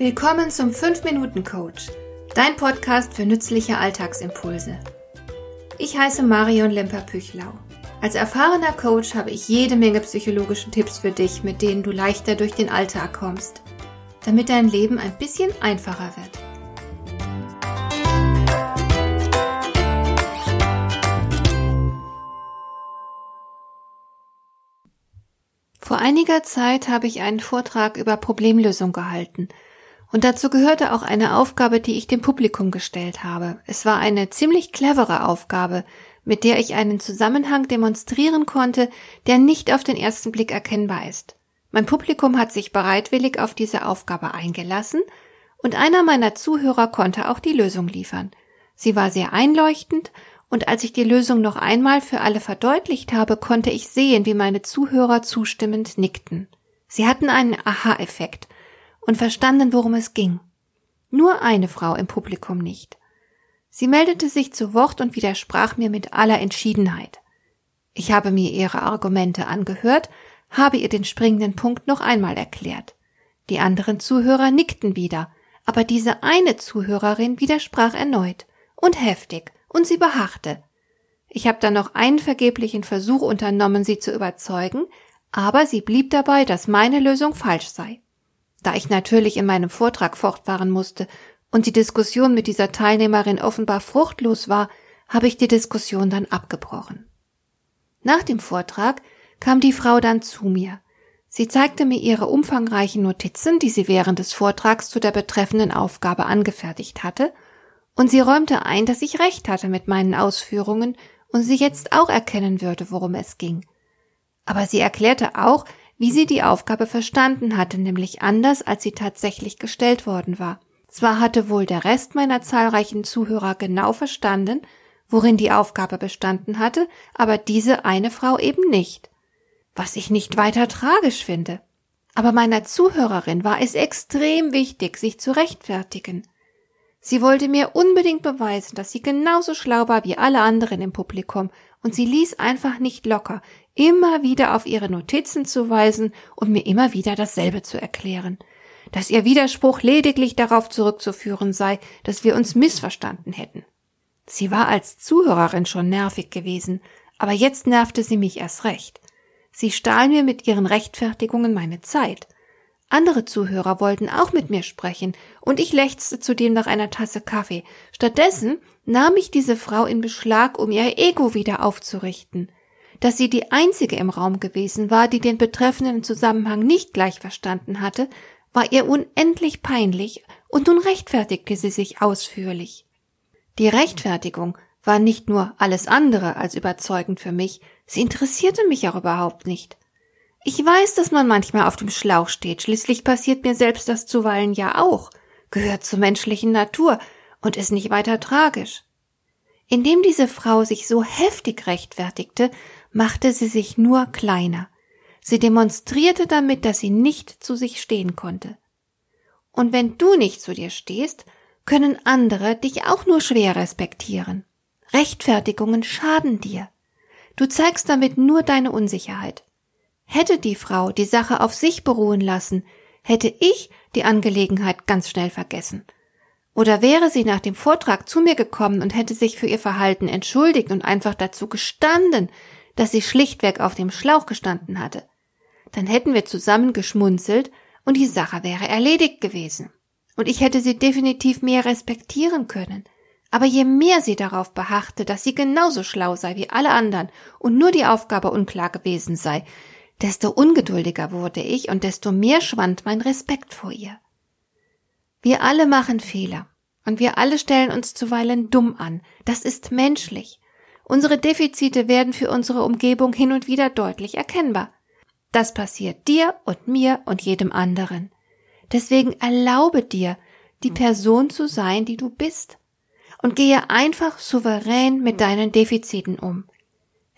Willkommen zum 5-Minuten-Coach, dein Podcast für nützliche Alltagsimpulse. Ich heiße Marion Lemper-Püchlau. Als erfahrener Coach habe ich jede Menge psychologische Tipps für dich, mit denen du leichter durch den Alltag kommst, damit dein Leben ein bisschen einfacher wird. Vor einiger Zeit habe ich einen Vortrag über Problemlösung gehalten – und dazu gehörte auch eine Aufgabe, die ich dem Publikum gestellt habe. Es war eine ziemlich clevere Aufgabe, mit der ich einen Zusammenhang demonstrieren konnte, der nicht auf den ersten Blick erkennbar ist. Mein Publikum hat sich bereitwillig auf diese Aufgabe eingelassen, und einer meiner Zuhörer konnte auch die Lösung liefern. Sie war sehr einleuchtend, und als ich die Lösung noch einmal für alle verdeutlicht habe, konnte ich sehen, wie meine Zuhörer zustimmend nickten. Sie hatten einen Aha-Effekt – und verstanden, worum es ging. Nur eine Frau im Publikum nicht. Sie meldete sich zu Wort und widersprach mir mit aller Entschiedenheit. Ich habe mir ihre Argumente angehört, habe ihr den springenden Punkt noch einmal erklärt. Die anderen Zuhörer nickten wieder, aber diese eine Zuhörerin widersprach erneut und heftig, und sie beharrte. Ich habe dann noch einen vergeblichen Versuch unternommen, sie zu überzeugen, aber sie blieb dabei, dass meine Lösung falsch sei. Da ich natürlich in meinem Vortrag fortfahren musste und die Diskussion mit dieser Teilnehmerin offenbar fruchtlos war, habe ich die Diskussion dann abgebrochen. Nach dem Vortrag kam die Frau dann zu mir. Sie zeigte mir ihre umfangreichen Notizen, die sie während des Vortrags zu der betreffenden Aufgabe angefertigt hatte, und sie räumte ein, dass ich recht hatte mit meinen Ausführungen und sie jetzt auch erkennen würde, worum es ging. Aber sie erklärte auch, wie sie die Aufgabe verstanden hatte, nämlich anders, als sie tatsächlich gestellt worden war. Zwar hatte wohl der Rest meiner zahlreichen Zuhörer genau verstanden, worin die Aufgabe bestanden hatte, aber diese eine Frau eben nicht. Was ich nicht weiter tragisch finde. Aber meiner Zuhörerin war es extrem wichtig, sich zu rechtfertigen. Sie wollte mir unbedingt beweisen, dass sie genauso schlau war wie alle anderen im Publikum, und sie ließ einfach nicht locker, immer wieder auf ihre Notizen zu weisen und mir immer wieder dasselbe zu erklären, dass ihr Widerspruch lediglich darauf zurückzuführen sei, dass wir uns missverstanden hätten. Sie war als Zuhörerin schon nervig gewesen, aber jetzt nervte sie mich erst recht. Sie stahl mir mit ihren Rechtfertigungen meine Zeit. Andere Zuhörer wollten auch mit mir sprechen, und ich lechzte zudem nach einer Tasse Kaffee. Stattdessen nahm ich diese Frau in Beschlag, um ihr Ego wieder aufzurichten. Dass sie die einzige im Raum gewesen war, die den betreffenden Zusammenhang nicht gleich verstanden hatte, war ihr unendlich peinlich, und nun rechtfertigte sie sich ausführlich. Die Rechtfertigung war nicht nur alles andere als überzeugend für mich, sie interessierte mich auch überhaupt nicht. Ich weiß, dass man manchmal auf dem Schlauch steht, schließlich passiert mir selbst das zuweilen ja auch, gehört zur menschlichen Natur und ist nicht weiter tragisch. Indem diese Frau sich so heftig rechtfertigte, machte sie sich nur kleiner. Sie demonstrierte damit, dass sie nicht zu sich stehen konnte. Und wenn du nicht zu dir stehst, können andere dich auch nur schwer respektieren. Rechtfertigungen schaden dir. Du zeigst damit nur deine Unsicherheit. Hätte die Frau die Sache auf sich beruhen lassen, hätte ich die Angelegenheit ganz schnell vergessen. Oder wäre sie nach dem Vortrag zu mir gekommen und hätte sich für ihr Verhalten entschuldigt und einfach dazu gestanden, dass sie schlichtweg auf dem Schlauch gestanden hatte, dann hätten wir zusammen geschmunzelt und die Sache wäre erledigt gewesen. Und ich hätte sie definitiv mehr respektieren können. Aber je mehr sie darauf beharrte, dass sie genauso schlau sei wie alle anderen und nur die Aufgabe unklar gewesen sei, desto ungeduldiger wurde ich und desto mehr schwand mein Respekt vor ihr. Wir alle machen Fehler und wir alle stellen uns zuweilen dumm an. Das ist menschlich. Unsere Defizite werden für unsere Umgebung hin und wieder deutlich erkennbar. Das passiert dir und mir und jedem anderen. Deswegen erlaube dir, die Person zu sein, die du bist. Und gehe einfach souverän mit deinen Defiziten um.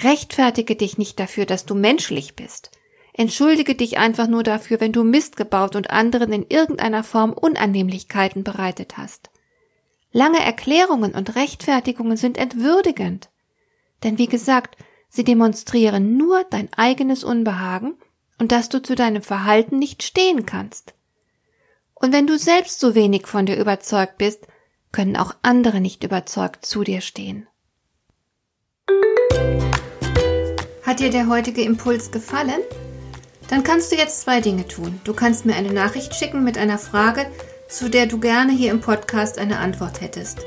Rechtfertige dich nicht dafür, dass du menschlich bist. Entschuldige dich einfach nur dafür, wenn du Mist gebaut und anderen in irgendeiner Form Unannehmlichkeiten bereitet hast. Lange Erklärungen und Rechtfertigungen sind entwürdigend. Denn wie gesagt, sie demonstrieren nur dein eigenes Unbehagen und dass du zu deinem Verhalten nicht stehen kannst. Und wenn du selbst so wenig von dir überzeugt bist, können auch andere nicht überzeugt zu dir stehen. Hat dir der heutige Impuls gefallen? Dann kannst du jetzt zwei Dinge tun. Du kannst mir eine Nachricht schicken mit einer Frage, zu der du gerne hier im Podcast eine Antwort hättest.